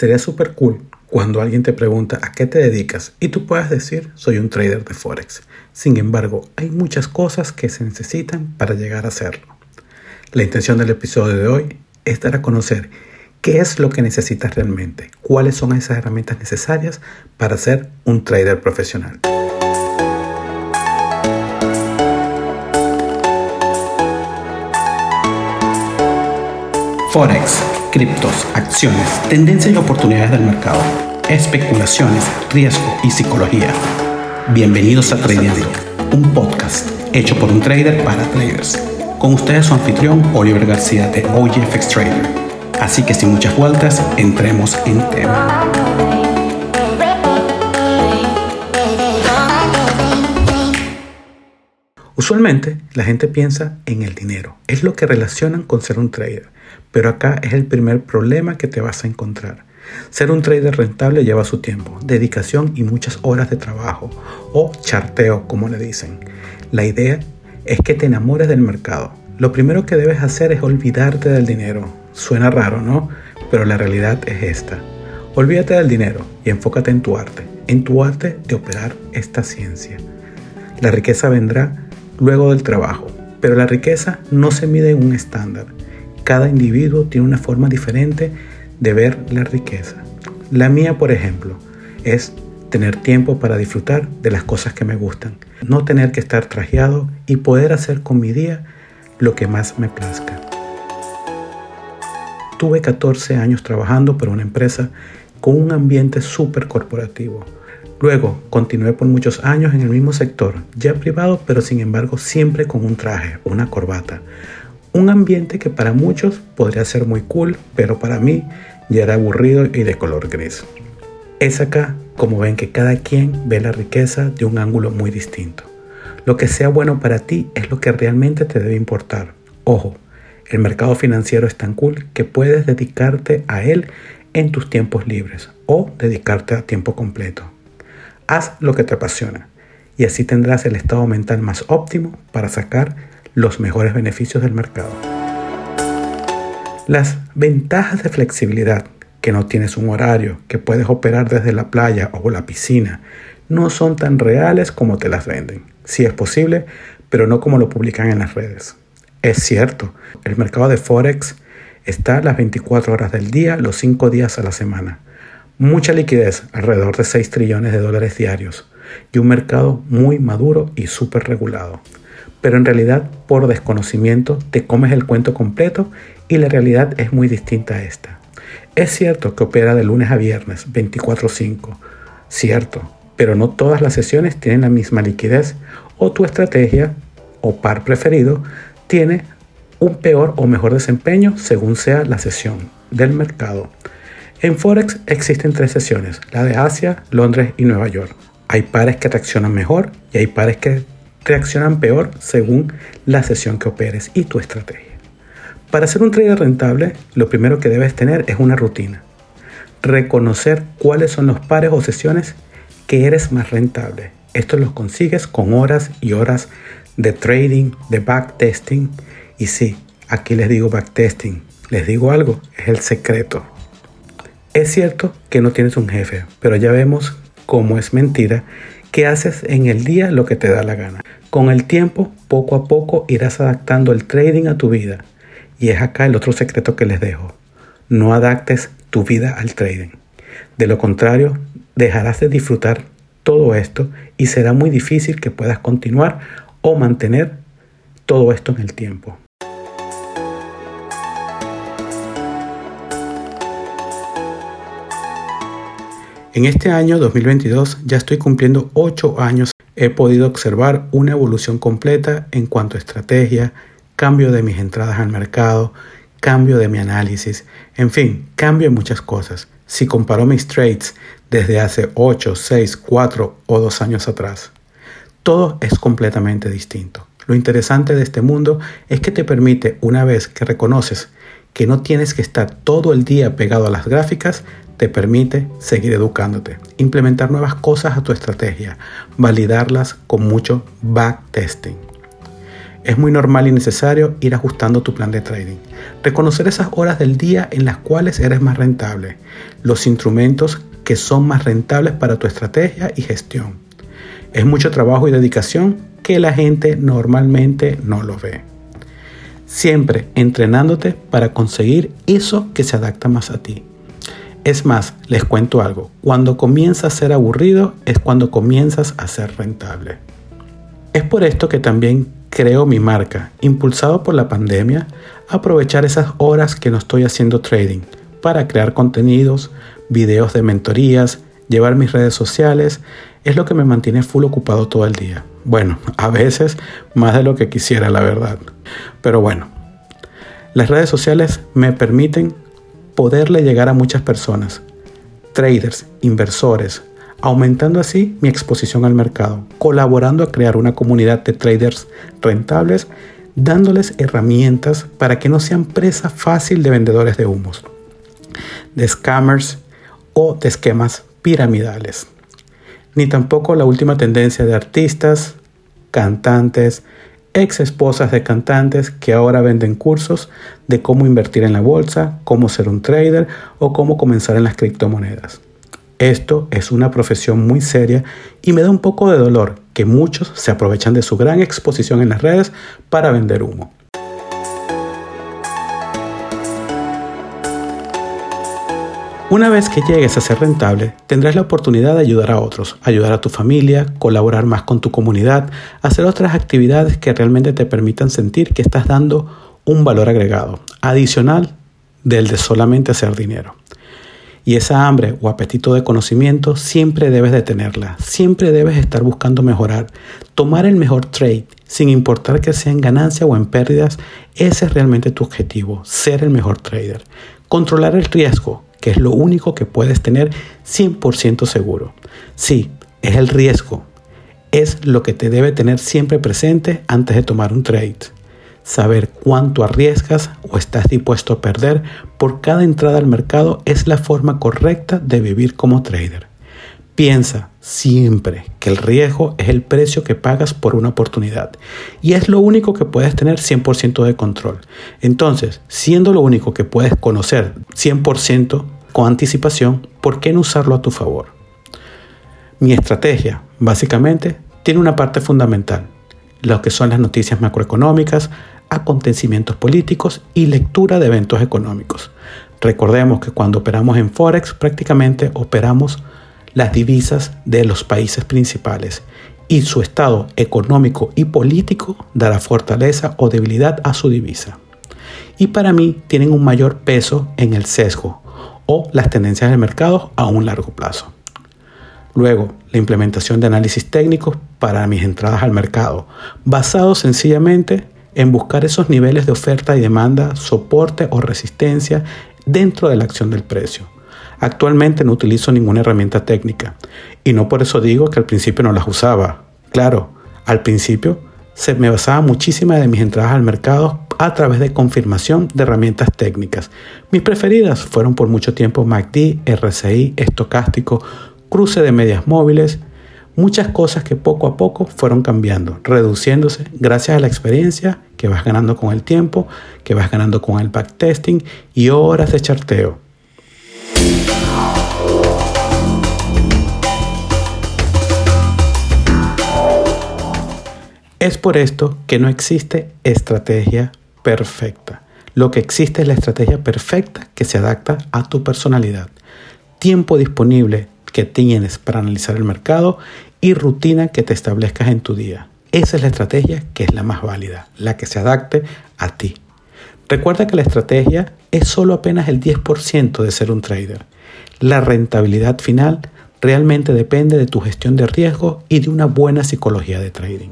Sería súper cool cuando alguien te pregunta a qué te dedicas y tú puedas decir soy un trader de Forex. Sin embargo, hay muchas cosas que se necesitan para llegar a serlo. La intención del episodio de hoy es dar a conocer qué es lo que necesitas realmente, cuáles son esas herramientas necesarias para ser un trader profesional. Forex, criptos, acciones, tendencias y oportunidades del mercado, especulaciones, riesgo y psicología. Bienvenidos a Tradeando, un podcast hecho por un trader para traders. Con ustedes su anfitrión Oliver García de OGFX Trader. Así que sin muchas vueltas, entremos en tema. Usualmente la gente piensa en el dinero, es lo que relacionan con ser un trader, pero acá es el primer problema que te vas a encontrar. Ser un trader rentable lleva su tiempo, dedicación y muchas horas de trabajo, o charteo como le dicen. La idea es que te enamores del mercado. Lo primero que debes hacer es olvidarte del dinero. Suena raro, ¿no? Pero la realidad es esta. Olvídate del dinero y enfócate en tu arte, en tu arte de operar esta ciencia. La riqueza vendrá luego del trabajo, pero la riqueza no se mide en un estándar. Cada individuo tiene una forma diferente de ver la riqueza. La mía, por ejemplo, es tener tiempo para disfrutar de las cosas que me gustan, no tener que estar trajeado y poder hacer con mi día lo que más me plazca. Tuve 14 años trabajando para una empresa con un ambiente súper corporativo. Luego continué por muchos años en el mismo sector, ya privado, pero sin embargo siempre con un traje, una corbata, un ambiente que para muchos podría ser muy cool, pero para mí ya era aburrido y de color gris. Es acá como ven que cada quien ve la riqueza de un ángulo muy distinto. Lo que sea bueno para ti es lo que realmente te debe importar. Ojo, el mercado financiero es tan cool que puedes dedicarte a él en tus tiempos libres o dedicarte a tiempo completo. Haz lo que te apasiona y así tendrás el estado mental más óptimo para sacar los mejores beneficios del mercado. Las ventajas de flexibilidad, que no tienes un horario, que puedes operar desde la playa o la piscina, no son tan reales como te las venden. Sí es posible, pero no como lo publican en las redes. Es cierto, el mercado de Forex está las 24 horas del día, los 5 días a la semana. Mucha liquidez, alrededor de 6 trillones de dólares diarios, y un mercado muy maduro y súper regulado pero en realidad por desconocimiento te comes el cuento completo y la realidad es muy distinta a esta. Es cierto que opera de lunes a viernes 24/5, cierto, pero no todas las sesiones tienen la misma liquidez o tu estrategia o par preferido tiene un peor o mejor desempeño según sea la sesión del mercado. En Forex existen tres sesiones, la de Asia, Londres y Nueva York. Hay pares que reaccionan mejor y hay pares que reaccionan peor según la sesión que operes y tu estrategia. Para ser un trader rentable, lo primero que debes tener es una rutina. Reconocer cuáles son los pares o sesiones que eres más rentable. Esto los consigues con horas y horas de trading, de backtesting. Y sí, aquí les digo backtesting. Les digo algo, es el secreto. Es cierto que no tienes un jefe, pero ya vemos cómo es mentira que haces en el día lo que te da la gana. Con el tiempo, poco a poco irás adaptando el trading a tu vida. Y es acá el otro secreto que les dejo. No adaptes tu vida al trading. De lo contrario, dejarás de disfrutar todo esto y será muy difícil que puedas continuar o mantener todo esto en el tiempo. En este año 2022 ya estoy cumpliendo 8 años. He podido observar una evolución completa en cuanto a estrategia, cambio de mis entradas al mercado, cambio de mi análisis, en fin, cambio en muchas cosas. Si comparo mis trades desde hace 8, 6, 4 o 2 años atrás, todo es completamente distinto. Lo interesante de este mundo es que te permite, una vez que reconoces que no tienes que estar todo el día pegado a las gráficas, te permite seguir educándote, implementar nuevas cosas a tu estrategia, validarlas con mucho backtesting. Es muy normal y necesario ir ajustando tu plan de trading. Reconocer esas horas del día en las cuales eres más rentable. Los instrumentos que son más rentables para tu estrategia y gestión. Es mucho trabajo y dedicación que la gente normalmente no lo ve. Siempre entrenándote para conseguir eso que se adapta más a ti. Es más, les cuento algo, cuando comienza a ser aburrido es cuando comienzas a ser rentable. Es por esto que también creo mi marca, impulsado por la pandemia, aprovechar esas horas que no estoy haciendo trading para crear contenidos, videos de mentorías, llevar mis redes sociales, es lo que me mantiene full ocupado todo el día. Bueno, a veces más de lo que quisiera, la verdad. Pero bueno, las redes sociales me permiten poderle llegar a muchas personas, traders, inversores, aumentando así mi exposición al mercado, colaborando a crear una comunidad de traders rentables, dándoles herramientas para que no sean presa fácil de vendedores de humos, de scammers o de esquemas piramidales. Ni tampoco la última tendencia de artistas, cantantes, ex esposas de cantantes que ahora venden cursos de cómo invertir en la bolsa, cómo ser un trader o cómo comenzar en las criptomonedas. Esto es una profesión muy seria y me da un poco de dolor que muchos se aprovechan de su gran exposición en las redes para vender humo. Una vez que llegues a ser rentable, tendrás la oportunidad de ayudar a otros, ayudar a tu familia, colaborar más con tu comunidad, hacer otras actividades que realmente te permitan sentir que estás dando un valor agregado, adicional del de solamente hacer dinero. Y esa hambre o apetito de conocimiento siempre debes de tenerla, siempre debes estar buscando mejorar, tomar el mejor trade, sin importar que sea en ganancia o en pérdidas, ese es realmente tu objetivo, ser el mejor trader. Controlar el riesgo, que es lo único que puedes tener 100% seguro. Sí, es el riesgo. Es lo que te debe tener siempre presente antes de tomar un trade. Saber cuánto arriesgas o estás dispuesto a perder por cada entrada al mercado es la forma correcta de vivir como trader. Piensa siempre que el riesgo es el precio que pagas por una oportunidad y es lo único que puedes tener 100% de control. Entonces, siendo lo único que puedes conocer 100% con anticipación, ¿por qué no usarlo a tu favor? Mi estrategia, básicamente, tiene una parte fundamental, lo que son las noticias macroeconómicas, acontecimientos políticos y lectura de eventos económicos. Recordemos que cuando operamos en Forex prácticamente operamos las divisas de los países principales y su estado económico y político dará fortaleza o debilidad a su divisa. Y para mí tienen un mayor peso en el sesgo o las tendencias del mercado a un largo plazo. Luego, la implementación de análisis técnicos para mis entradas al mercado, basado sencillamente en buscar esos niveles de oferta y demanda, soporte o resistencia dentro de la acción del precio Actualmente no utilizo ninguna herramienta técnica y no por eso digo que al principio no las usaba. Claro, al principio se me basaba muchísima de mis entradas al mercado a través de confirmación de herramientas técnicas. Mis preferidas fueron por mucho tiempo MACD, RSI, estocástico, cruce de medias móviles, muchas cosas que poco a poco fueron cambiando, reduciéndose gracias a la experiencia que vas ganando con el tiempo, que vas ganando con el backtesting y horas de charteo. Es por esto que no existe estrategia perfecta. Lo que existe es la estrategia perfecta que se adapta a tu personalidad, tiempo disponible que tienes para analizar el mercado y rutina que te establezcas en tu día. Esa es la estrategia que es la más válida, la que se adapte a ti. Recuerda que la estrategia es solo apenas el 10% de ser un trader. La rentabilidad final realmente depende de tu gestión de riesgo y de una buena psicología de trading.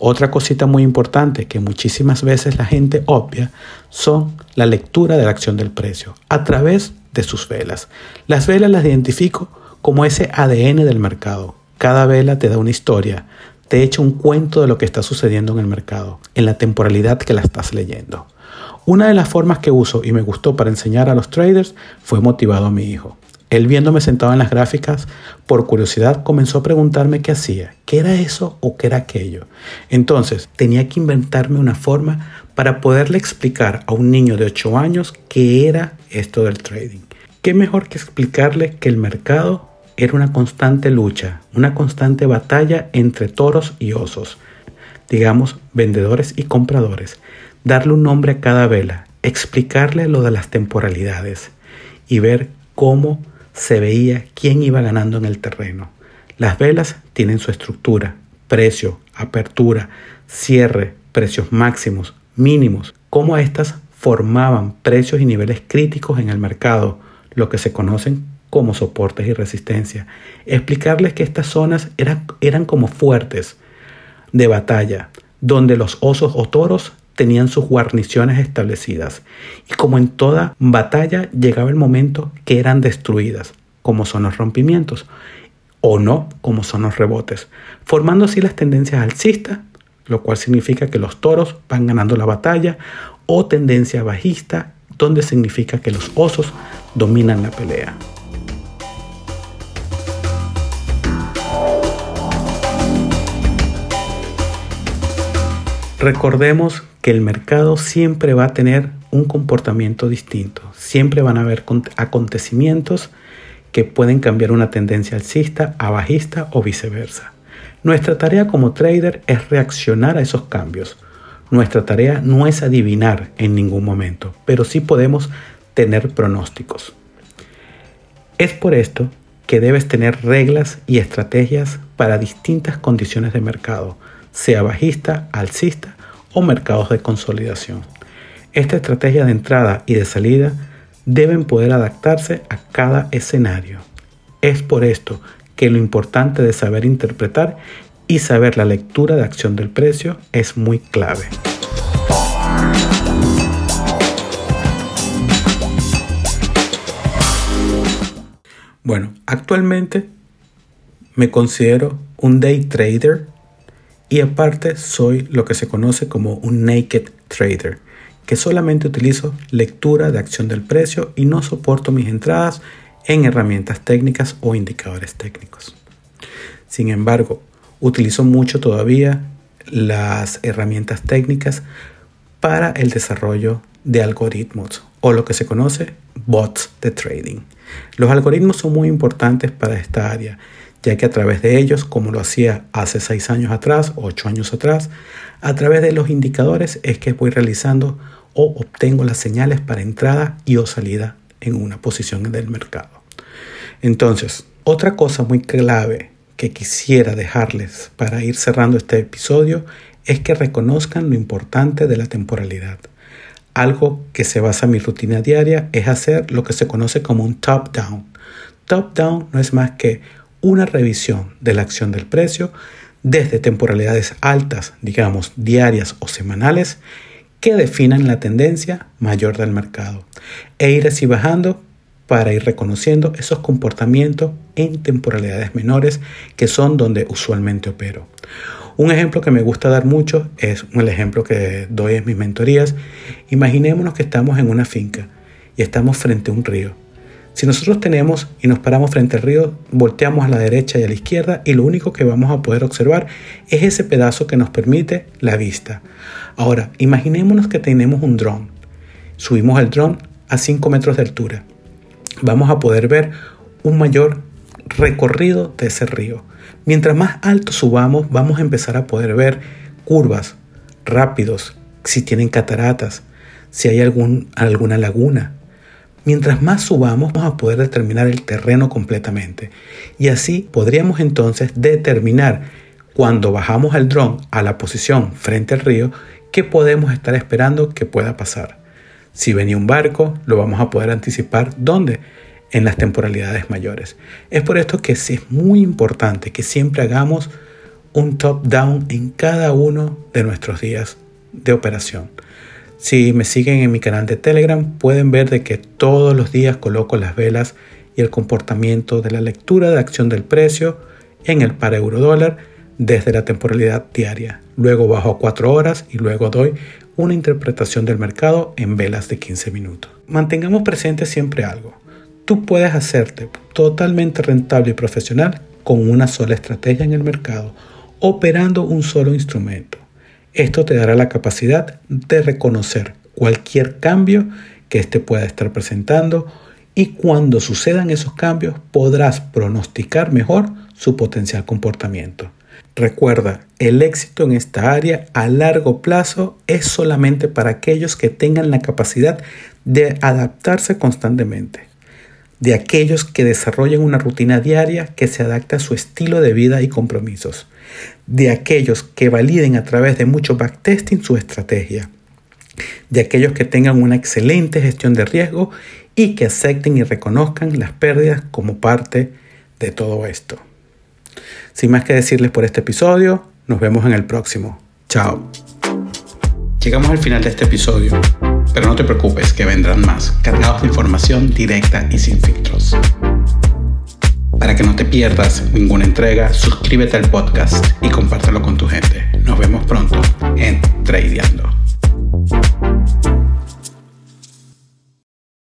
Otra cosita muy importante que muchísimas veces la gente obvia son la lectura de la acción del precio a través de sus velas. Las velas las identifico como ese ADN del mercado. Cada vela te da una historia, te echa un cuento de lo que está sucediendo en el mercado, en la temporalidad que la estás leyendo. Una de las formas que uso y me gustó para enseñar a los traders fue motivado a mi hijo. Él viéndome sentado en las gráficas, por curiosidad comenzó a preguntarme qué hacía, qué era eso o qué era aquello. Entonces tenía que inventarme una forma para poderle explicar a un niño de 8 años qué era esto del trading. ¿Qué mejor que explicarle que el mercado era una constante lucha, una constante batalla entre toros y osos, digamos vendedores y compradores, darle un nombre a cada vela, explicarle lo de las temporalidades y ver cómo se veía quién iba ganando en el terreno. Las velas tienen su estructura, precio, apertura, cierre, precios máximos, mínimos, cómo éstas formaban precios y niveles críticos en el mercado, lo que se conocen como soportes y resistencia. Explicarles que estas zonas eran, eran como fuertes de batalla, donde los osos o toros tenían sus guarniciones establecidas y como en toda batalla llegaba el momento que eran destruidas, como son los rompimientos, o no, como son los rebotes, formando así las tendencias alcistas, lo cual significa que los toros van ganando la batalla, o tendencia bajista, donde significa que los osos dominan la pelea. Recordemos que el mercado siempre va a tener un comportamiento distinto. Siempre van a haber acontecimientos que pueden cambiar una tendencia alcista a bajista o viceversa. Nuestra tarea como trader es reaccionar a esos cambios. Nuestra tarea no es adivinar en ningún momento, pero sí podemos tener pronósticos. Es por esto que debes tener reglas y estrategias para distintas condiciones de mercado, sea bajista, alcista o mercados de consolidación. Esta estrategia de entrada y de salida deben poder adaptarse a cada escenario. Es por esto que lo importante de saber interpretar y saber la lectura de acción del precio es muy clave. Bueno, actualmente me considero un day trader y aparte soy lo que se conoce como un naked trader, que solamente utilizo lectura de acción del precio y no soporto mis entradas en herramientas técnicas o indicadores técnicos. Sin embargo, utilizo mucho todavía las herramientas técnicas para el desarrollo de algoritmos o lo que se conoce bots de trading. Los algoritmos son muy importantes para esta área ya que a través de ellos, como lo hacía hace 6 años atrás, 8 años atrás, a través de los indicadores es que voy realizando o obtengo las señales para entrada y o salida en una posición del mercado. Entonces, otra cosa muy clave que quisiera dejarles para ir cerrando este episodio es que reconozcan lo importante de la temporalidad. Algo que se basa en mi rutina diaria es hacer lo que se conoce como un top-down. Top-down no es más que una revisión de la acción del precio desde temporalidades altas, digamos diarias o semanales, que definan la tendencia mayor del mercado e ir así bajando para ir reconociendo esos comportamientos en temporalidades menores que son donde usualmente opero. Un ejemplo que me gusta dar mucho es el ejemplo que doy en mis mentorías. Imaginémonos que estamos en una finca y estamos frente a un río. Si nosotros tenemos y nos paramos frente al río, volteamos a la derecha y a la izquierda y lo único que vamos a poder observar es ese pedazo que nos permite la vista. Ahora, imaginémonos que tenemos un dron. Subimos el dron a 5 metros de altura. Vamos a poder ver un mayor recorrido de ese río. Mientras más alto subamos, vamos a empezar a poder ver curvas, rápidos, si tienen cataratas, si hay algún, alguna laguna, Mientras más subamos, vamos a poder determinar el terreno completamente. Y así podríamos entonces determinar cuando bajamos el dron a la posición frente al río qué podemos estar esperando que pueda pasar. Si venía un barco, lo vamos a poder anticipar dónde en las temporalidades mayores. Es por esto que es muy importante que siempre hagamos un top-down en cada uno de nuestros días de operación. Si me siguen en mi canal de Telegram pueden ver de que todos los días coloco las velas y el comportamiento de la lectura de acción del precio en el par euro dólar desde la temporalidad diaria. Luego bajo a 4 horas y luego doy una interpretación del mercado en velas de 15 minutos. Mantengamos presente siempre algo. tú puedes hacerte totalmente rentable y profesional con una sola estrategia en el mercado, operando un solo instrumento. Esto te dará la capacidad de reconocer cualquier cambio que éste pueda estar presentando y cuando sucedan esos cambios podrás pronosticar mejor su potencial comportamiento. Recuerda, el éxito en esta área a largo plazo es solamente para aquellos que tengan la capacidad de adaptarse constantemente, de aquellos que desarrollen una rutina diaria que se adapte a su estilo de vida y compromisos, de aquellos que validen a través de mucho backtesting su estrategia, de aquellos que tengan una excelente gestión de riesgo y que acepten y reconozcan las pérdidas como parte de todo esto. Sin más que decirles por este episodio, nos vemos en el próximo. Chao. Llegamos al final de este episodio, pero no te preocupes que vendrán más, cargados de información directa y sin filtros. Para que no te pierdas ninguna entrega, suscríbete al podcast y compártelo con tu gente. Nos vemos pronto en Tradeando.